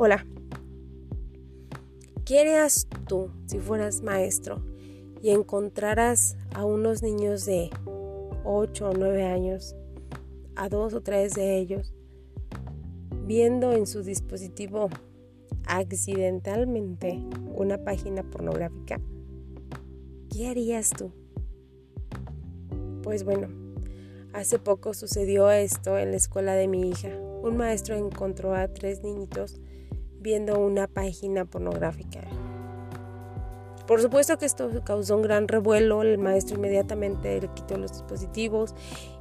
Hola. ¿Qué harías tú si fueras maestro y encontraras a unos niños de 8 o 9 años, a dos o tres de ellos, viendo en su dispositivo accidentalmente una página pornográfica? ¿Qué harías tú? Pues bueno, hace poco sucedió esto en la escuela de mi hija. Un maestro encontró a tres niñitos viendo una página pornográfica. Por supuesto que esto causó un gran revuelo, el maestro inmediatamente le quitó los dispositivos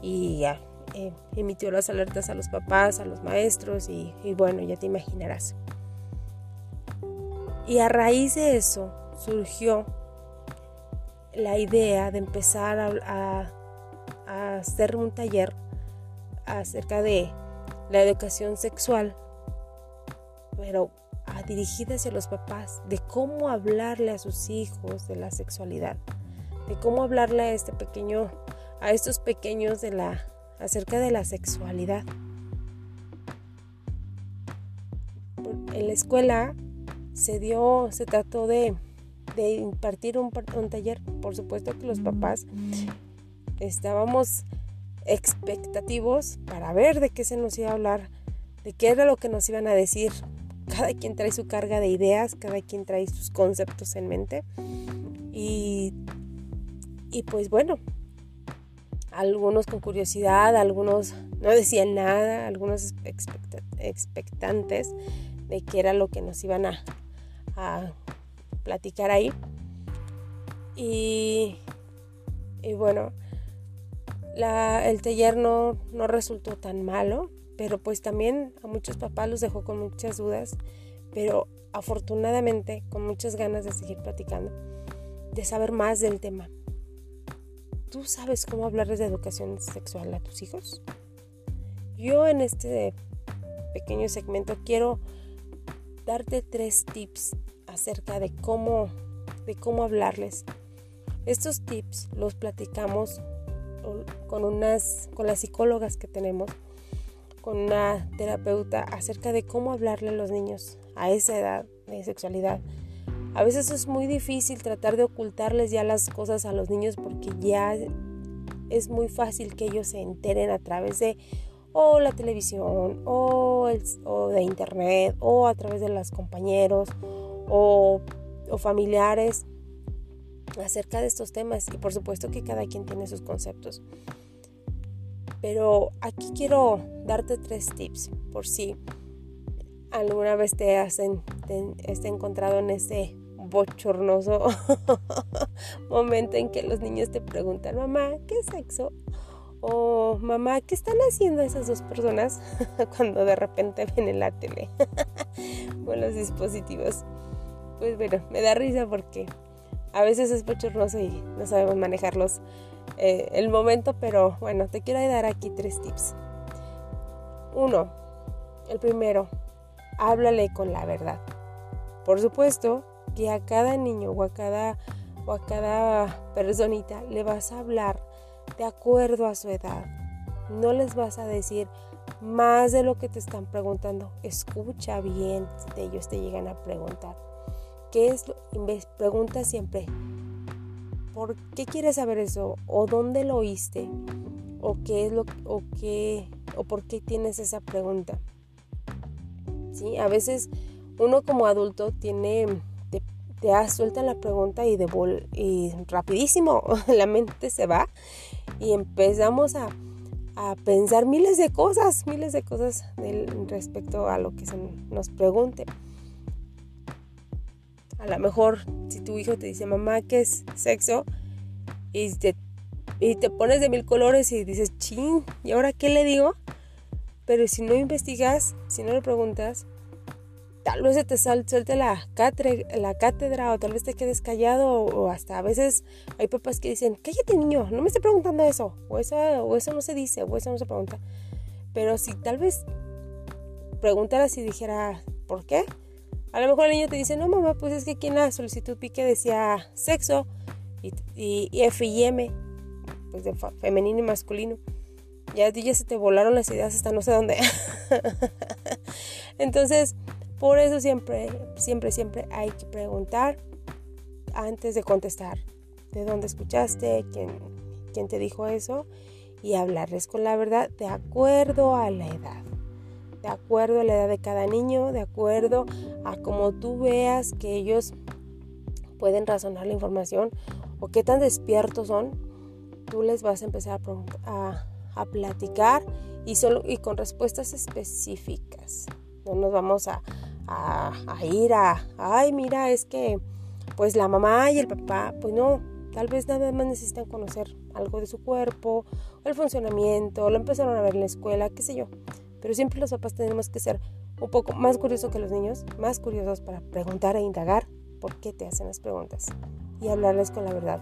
y ya, eh, emitió las alertas a los papás, a los maestros y, bueno, ya te imaginarás. Y a raíz de eso surgió la idea de empezar a, a hacer un taller acerca de la educación sexual pero dirigida hacia los papás, de cómo hablarle a sus hijos de la sexualidad, de cómo hablarle a este pequeño, a estos pequeños de la, acerca de la sexualidad. En la escuela se dio, se trató de, impartir un taller, por supuesto que los papás estábamos expectativos para ver de qué se nos iba a hablar, de qué era lo que nos iban a decir, cada quien trae su carga de ideas, cada quien trae sus conceptos en mente. Y, y pues bueno, algunos con curiosidad, algunos no decían nada, algunos expectantes de qué era lo que nos iban a, a platicar ahí. Y, y bueno, la, el taller no, no resultó tan malo pero pues también a muchos papás los dejó con muchas dudas, pero afortunadamente con muchas ganas de seguir platicando, de saber más del tema. ¿Tú sabes cómo hablarles de educación sexual a tus hijos? Yo en este pequeño segmento quiero darte tres tips acerca de cómo, de cómo hablarles. Estos tips los platicamos con, unas, con las psicólogas que tenemos con una terapeuta acerca de cómo hablarle a los niños a esa edad de sexualidad. A veces es muy difícil tratar de ocultarles ya las cosas a los niños porque ya es muy fácil que ellos se enteren a través de o la televisión o, de internet o a través de los compañeros o, o familiares acerca de estos temas y por supuesto que cada quien tiene sus conceptos. Pero aquí quiero darte tres tips por si alguna vez te has encontrado en ese bochornoso momento en que los niños te preguntan, mamá, ¿qué sexo? O mamá, ¿qué están haciendo esas dos personas cuando de repente ven en la tele con los dispositivos? Pues bueno, me da risa porque a veces es bochornoso y no sabemos manejarlos eh, el momento, pero bueno, te quiero dar aquí tres tips. Uno, el primero, háblale con la verdad. Por supuesto que a cada niño o a cada, o a cada personita le vas a hablar de acuerdo a su edad. No les vas a decir más de lo que te están preguntando. Escucha bien si ellos te llegan a preguntar. ¿Qué es lo? Pregunta siempre, ¿por qué quieres saber eso? ¿O dónde lo oíste? ¿O qué es lo o qué o por qué tienes esa pregunta? ¿Sí? A veces uno como adulto tiene te, te suelta la pregunta y de y rapidísimo la mente se va y empezamos a, a pensar miles de cosas, miles de cosas respecto a lo que se nos pregunte. A lo mejor si tu hijo te dice, mamá, ¿qué es sexo? Y te, y te pones de mil colores y dices, ching, ¿y ahora qué le digo? Pero si no investigas, si no le preguntas, tal vez se te suelte la cátedra, la cátedra o tal vez te quedes callado o, hasta a veces hay papás que dicen, cállate niño, no me esté preguntando eso, o eso, o eso no se dice, o eso no se pregunta. Pero si tal vez preguntaras y dijera, ¿por qué? A lo mejor el niño te dice, no mamá, pues es que aquí en la solicitud pique decía sexo y, F y M, pues de femenino y masculino. Ya, ya se te volaron las ideas hasta no sé dónde. Entonces, Por eso siempre, siempre, siempre hay que preguntar antes de contestar. ¿De dónde escuchaste? ¿Quién, quién te dijo eso? Y hablarles con la verdad de acuerdo a la edad. De acuerdo a la edad de cada niño, de acuerdo a cómo tú veas que ellos pueden razonar la información o qué tan despiertos son, tú les vas a empezar a, platicar y, solo, y con respuestas específicas. No nos vamos a, a, ir a, ay, mira, es que pues la mamá y el papá, pues no, tal vez nada más necesitan conocer algo de su cuerpo, el funcionamiento, lo empezaron a ver en la escuela, qué sé yo. Pero siempre los papás tenemos que ser un poco más curiosos que los niños, más curiosos para preguntar e indagar por qué te hacen las preguntas y hablarles con la verdad.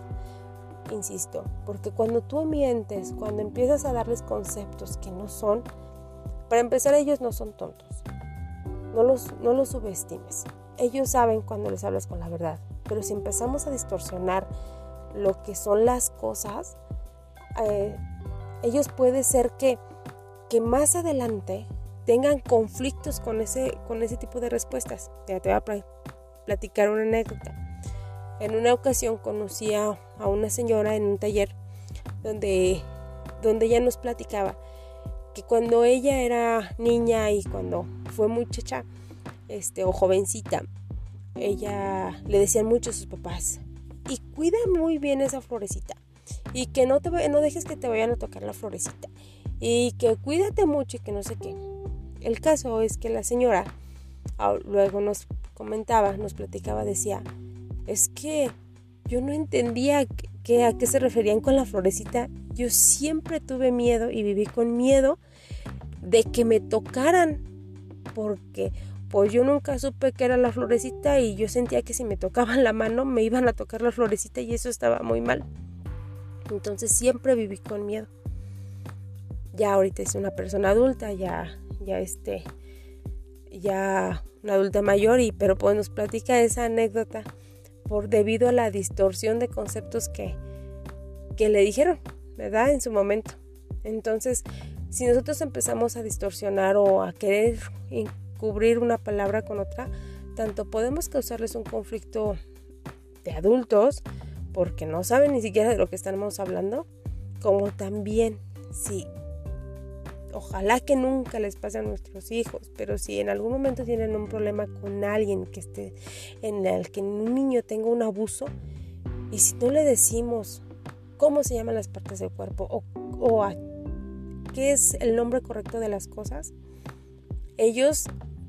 Insisto, porque cuando tú mientes, cuando empiezas a darles conceptos que no son, para empezar ellos no son tontos. No los, no los subestimes. Ellos saben cuando les hablas con la verdad. Pero si empezamos a distorsionar lo que son las cosas, eh, ellos puede ser que, que más adelante tengan conflictos con ese, con ese tipo de respuestas. Ya te voy a platicar una anécdota. En una ocasión conocí a, una señora en un taller donde, donde ella nos platicaba que cuando ella era niña y cuando fue muchacha este, o jovencita, ella le decían mucho a sus papás, y cuida muy bien esa florecita, y que no, te, no dejes que te vayan a tocar la florecita, y que cuídate mucho y que no sé qué. El caso es que la señora ah, luego nos comentaba, nos platicaba, decía, es que yo no entendía que, a qué se referían con la florecita. Yo siempre tuve miedo y viví con miedo de que me tocaran, porque pues yo nunca supe que era la florecita y yo sentía que si me tocaban la mano me iban a tocar la florecita y eso estaba muy mal. Entonces siempre viví con miedo. Ya ahorita es una persona adulta, ya, ya este, ya una adulta mayor, y, pero pues nos platica esa anécdota por debido a la distorsión de conceptos que, que le dijeron, ¿verdad? En su momento. Entonces, si nosotros empezamos a distorsionar o a querer cubrir una palabra con otra, tanto podemos causarles un conflicto de adultos, porque no saben ni siquiera de lo que estamos hablando, como también si ojalá que nunca les pase a nuestros hijos, pero si en algún momento tienen un problema con alguien que esté en el que un niño tenga un abuso, y si no le decimos cómo se llaman las partes del cuerpo o, o qué es el nombre correcto de las cosas, ellos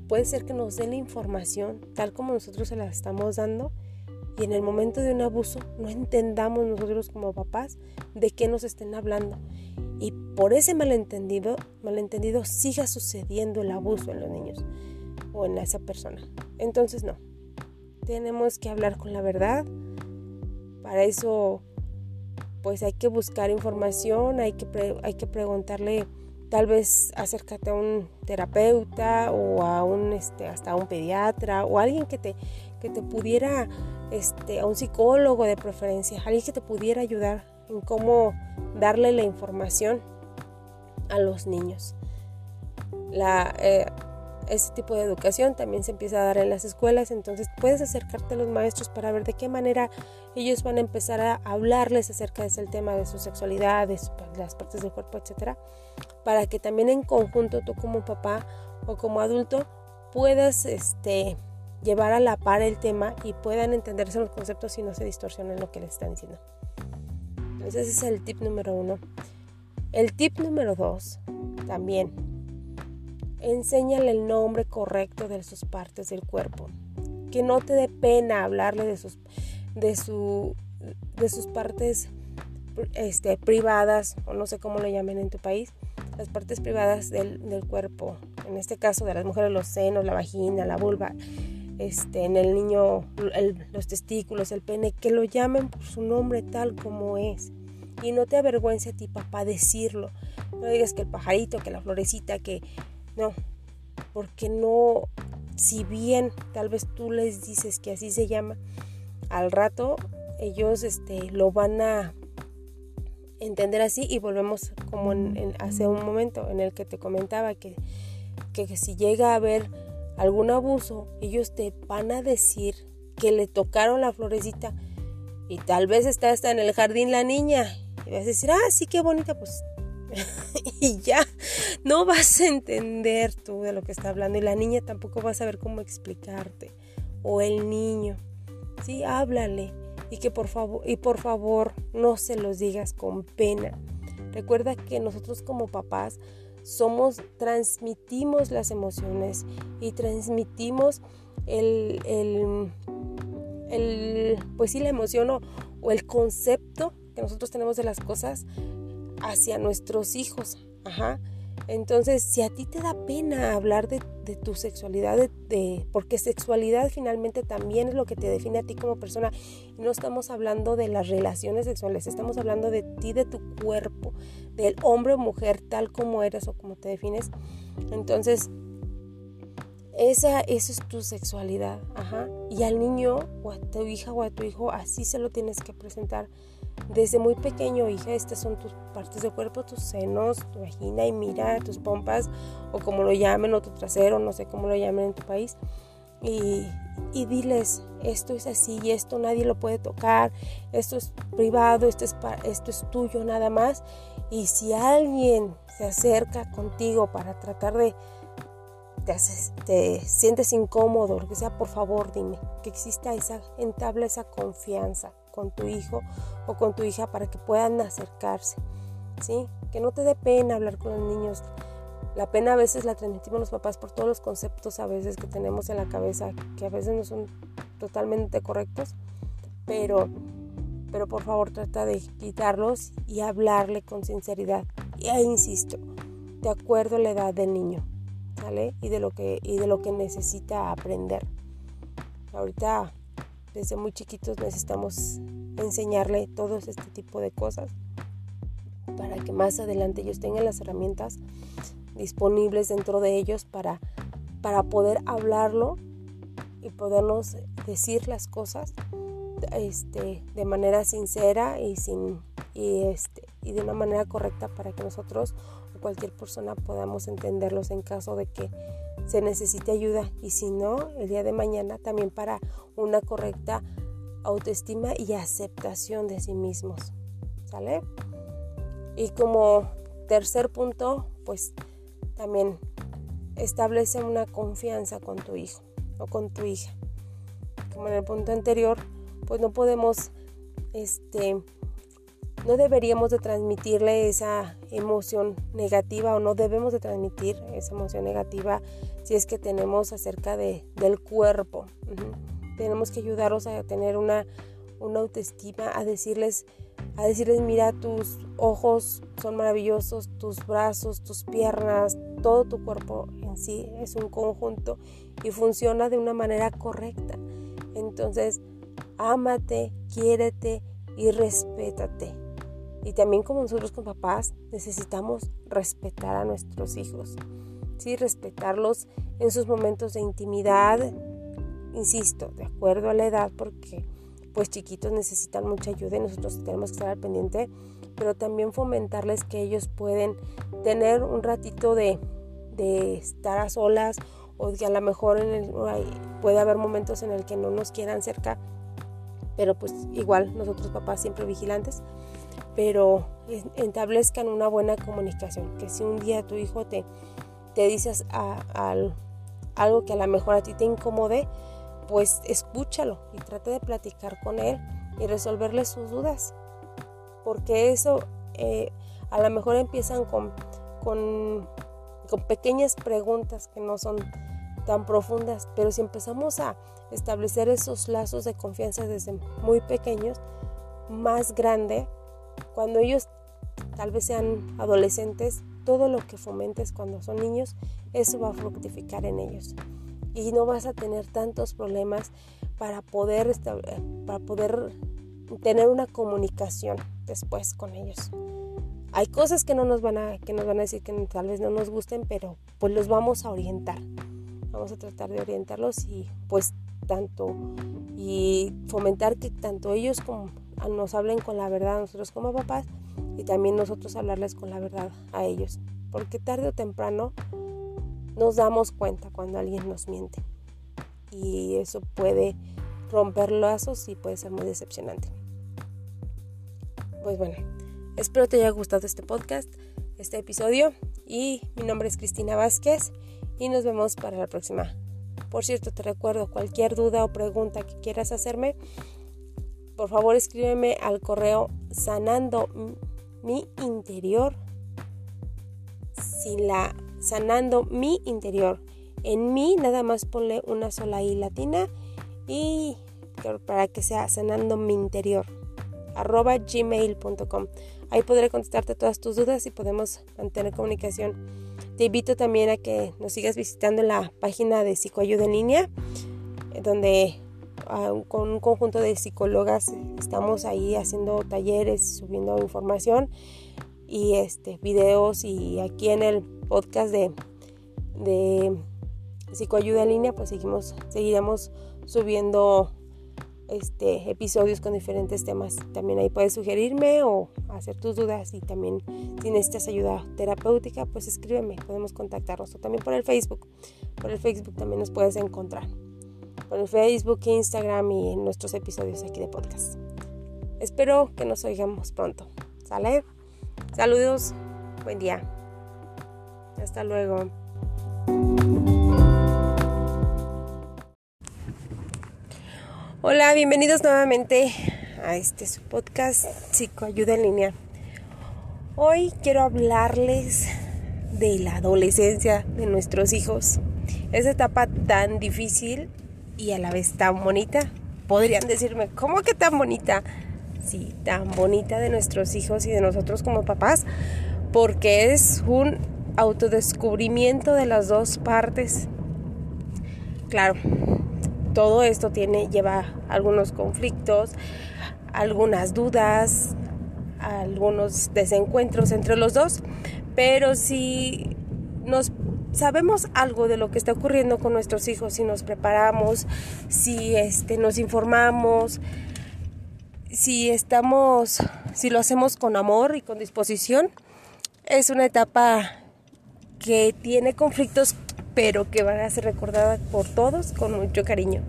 puede ser que nos den la información tal como nosotros se la estamos dando y en el momento de un abuso no entendamos nosotros como papás de qué nos estén hablando y por ese malentendido, malentendido siga sucediendo el abuso en los niños o en esa persona. Entonces no, tenemos que hablar con la verdad. Para eso pues hay que buscar información, hay que, hay que preguntarle, tal vez acércate a un terapeuta o a un, este, hasta a un pediatra o alguien que te, que te pudiera, este, a un psicólogo de preferencia, alguien que te pudiera ayudar en cómo darle la información a los niños. La, eh, este tipo de educación también se empieza a dar en las escuelas, entonces puedes acercarte a los maestros para ver de qué manera ellos van a empezar a hablarles acerca de ese tema de su sexualidad, de, las partes del cuerpo, etcétera, para que también en conjunto tú como papá o como adulto puedas este, llevar a la par el tema y puedan entenderse los conceptos y no se distorsionen lo que les están diciendo. Ese es el tip número uno. El tip número dos, también, enséñale el nombre correcto de sus partes del cuerpo. Que no te dé pena hablarle de sus, de su, de sus partes este, privadas, o no sé cómo lo llamen en tu país, las partes privadas del, del cuerpo. En este caso de las mujeres, los senos, la vagina, la vulva, este, en el niño los testículos, el pene, que lo llamen por su nombre tal como es. Y no te avergüence a ti, papá, decirlo. No digas que el pajarito, que la florecita, que... No, porque no, si bien tal vez tú les dices que así se llama, al rato ellos este, lo van a entender así y volvemos como en, hace un momento en el que te comentaba que, que si llega a haber algún abuso, ellos te van a decir que le tocaron la florecita y tal vez está hasta en el jardín la niña y vas a decir, ah, sí, qué bonita, pues y ya no vas a entender tú de lo que está hablando y la niña tampoco va a saber cómo explicarte o el niño. Sí, háblale y que por favor y por favor no se los digas con pena. Recuerda que nosotros como papás somos transmitimos las emociones y transmitimos el, el, el pues sí la emoción o, o el concepto que nosotros tenemos de las cosas hacia nuestros hijos. Ajá. Entonces, si a ti te da pena hablar de, tu sexualidad, de, porque sexualidad finalmente también es lo que te define a ti como persona, no estamos hablando de las relaciones sexuales, estamos hablando de ti, de tu cuerpo, del hombre o mujer tal como eres o como te defines. Entonces, esa, eso es tu sexualidad, ajá. Y al niño o a tu hija o a tu hijo así se lo tienes que presentar desde muy pequeño, hija, estas son tus partes de cuerpo, tus senos, tu vagina y mira tus pompas o como lo llamen o tu trasero, no sé cómo lo llamen en tu país. Y, diles, esto es así y esto nadie lo puede tocar, esto es privado, esto es, esto es tuyo nada más. Y si alguien se acerca contigo para tratar de, te, te sientes incómodo, lo que sea, por favor dime, que exista esa, entabla esa confianza con tu hijo o con tu hija para que puedan acercarse, ¿sí? Que no te dé pena hablar con los niños. La pena a veces la transmitimos los papás por todos los conceptos a veces que tenemos en la cabeza, que a veces no son totalmente correctos, pero, pero por favor trata de quitarlos y hablarle con sinceridad. Y ahí insisto, de acuerdo a la edad del niño, ¿sale? Y de lo que, y de lo que necesita aprender. Ahorita desde muy chiquitos necesitamos enseñarle todo este tipo de cosas para que más adelante ellos tengan las herramientas disponibles dentro de ellos para, para poder hablarlo y podernos decir las cosas este, de manera sincera y, sin, y, este, y de una manera correcta para que nosotros o cualquier persona podamos entenderlos en caso de que se necesite ayuda y si no, el día de mañana también para una correcta autoestima y aceptación de sí mismos. ¿Sale? Y como tercer punto, pues también establece una confianza con tu hijo o con tu hija. Como en el punto anterior, pues no podemos este no deberíamos de transmitirle esa emoción negativa o no debemos de transmitir esa emoción negativa si es que tenemos acerca de, del cuerpo. Tenemos que ayudarlos a tener una, una autoestima, a decirles, a decirles, mira, tus ojos son maravillosos, tus brazos, tus piernas, todo tu cuerpo en sí es un conjunto y funciona de una manera correcta. Entonces, ámate, quiérete y respétate. Y también como nosotros como papás necesitamos respetar a nuestros hijos. Sí, respetarlos en sus momentos de intimidad, insisto, de acuerdo a la edad, porque pues chiquitos necesitan mucha ayuda y nosotros tenemos que estar al pendiente, pero también fomentarles que ellos pueden tener un ratito de, de estar a solas o que a lo mejor en el, puede haber momentos en el que no nos quieran cerca, pero pues igual nosotros papás siempre vigilantes pero establezcan una buena comunicación, que si un día tu hijo te, te dices algo que a lo mejor a ti te incomode, pues escúchalo y trate de platicar con él y resolverle sus dudas, porque eso eh, a lo mejor empiezan con, con, con pequeñas preguntas que no son tan profundas, pero si empezamos a establecer esos lazos de confianza desde muy pequeños, más grande cuando ellos tal vez sean adolescentes, todo lo que fomentes cuando son niños, eso va a fructificar en ellos. Y no vas a tener tantos problemas para poder, para poder tener una comunicación después con ellos. Hay cosas que no nos van a, que nos van a decir que tal vez no nos gusten, pero pues los vamos a orientar. Vamos a tratar de orientarlos y pues tanto y fomentar que tanto ellos como nos hablen con la verdad nosotros como papás y también nosotros hablarles con la verdad a ellos. Porque tarde o temprano nos damos cuenta cuando alguien nos miente. Y eso puede romper lazos y puede ser muy decepcionante. Pues bueno, espero te haya gustado este podcast, este episodio. Y mi nombre es Cristina Vázquez y nos vemos para la próxima. Por cierto, te recuerdo cualquier duda o pregunta que quieras hacerme, por favor escríbeme al correo sanando mi interior sin la sanando mi interior. En mí nada más ponle una sola I latina y para que sea sanando mi interior arroba gmail.com. Ahí podré contestarte todas tus dudas y podemos mantener comunicación. Te invito también a que nos sigas visitando la página de Psicoayuda en línea, eh, donde con un conjunto de psicólogas estamos ahí haciendo talleres, subiendo información y este videos y aquí en el podcast de, de psicoayuda en línea pues seguimos seguiremos subiendo este, episodios con diferentes temas. También ahí puedes sugerirme o hacer tus dudas y también si necesitas ayuda terapéutica, pues escríbeme, podemos contactarnos o también por el Facebook. Por el Facebook también nos puedes encontrar. Por el Facebook, Instagram y en nuestros episodios aquí de podcast. Espero que nos oigamos pronto. ¿Sale? Saludos, buen día. Hasta luego. Hola, bienvenidos nuevamente a este su podcast Psicoayuda en línea. Hoy quiero hablarles de la adolescencia de nuestros hijos. Esa etapa tan difícil y a la vez tan bonita. Podrían decirme, ¿cómo que tan bonita? Sí, tan bonita de nuestros hijos y de nosotros como papás, porque es un autodescubrimiento de las dos partes. Claro, todo esto tiene, lleva algunos conflictos, algunas dudas, algunos desencuentros entre los dos, pero si nos sabemos algo de lo que está ocurriendo con nuestros hijos, si nos preparamos, si este, nos informamos, si estamos, si lo hacemos con amor y con disposición, es una etapa que tiene conflictos pero que van a ser recordadas por todos con mucho cariño.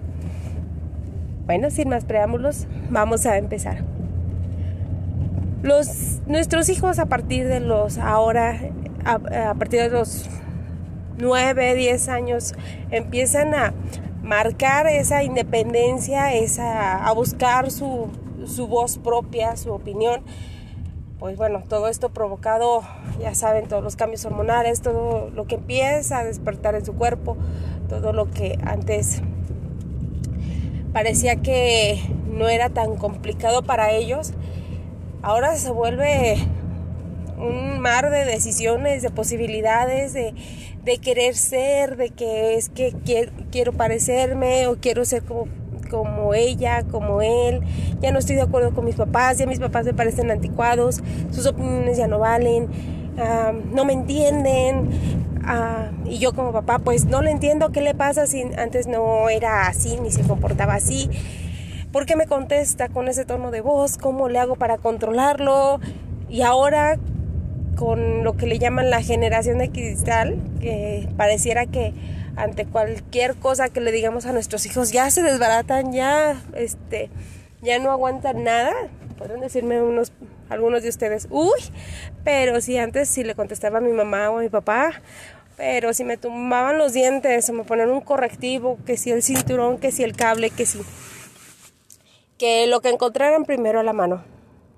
Bueno, sin más preámbulos, vamos a empezar. Los, nuestros hijos a partir de los ahora, a, partir de los 9, 10 años, empiezan a marcar esa independencia, esa, a buscar su, su voz propia, su opinión. Pues bueno, todo esto provocado, ya saben, todos los cambios hormonales, todo lo que empieza a despertar en su cuerpo, todo lo que antes parecía que no era tan complicado para ellos, ahora se vuelve un mar de decisiones, de posibilidades, de, querer ser, de que es que quiero parecerme o quiero ser como como ella, como él, ya no estoy de acuerdo con mis papás, ya mis papás me parecen anticuados, sus opiniones ya no valen, no me entienden, y yo como papá pues no le entiendo qué le pasa si antes no era así ni se comportaba así. ¿Por qué me contesta con ese tono de voz? ¿Cómo le hago para controlarlo? Y ahora con lo que le llaman la generación de cristal, que pareciera que ante cualquier cosa que le digamos a nuestros hijos ya se desbaratan, ya este ya no aguantan nada. Pueden decirme unos algunos de ustedes, "Uy, pero si antes si le contestaba a mi mamá o a mi papá, pero si me tumbaban los dientes o me ponían un correctivo, que si el cinturón, que si el cable, que si que lo que encontraran primero a la mano."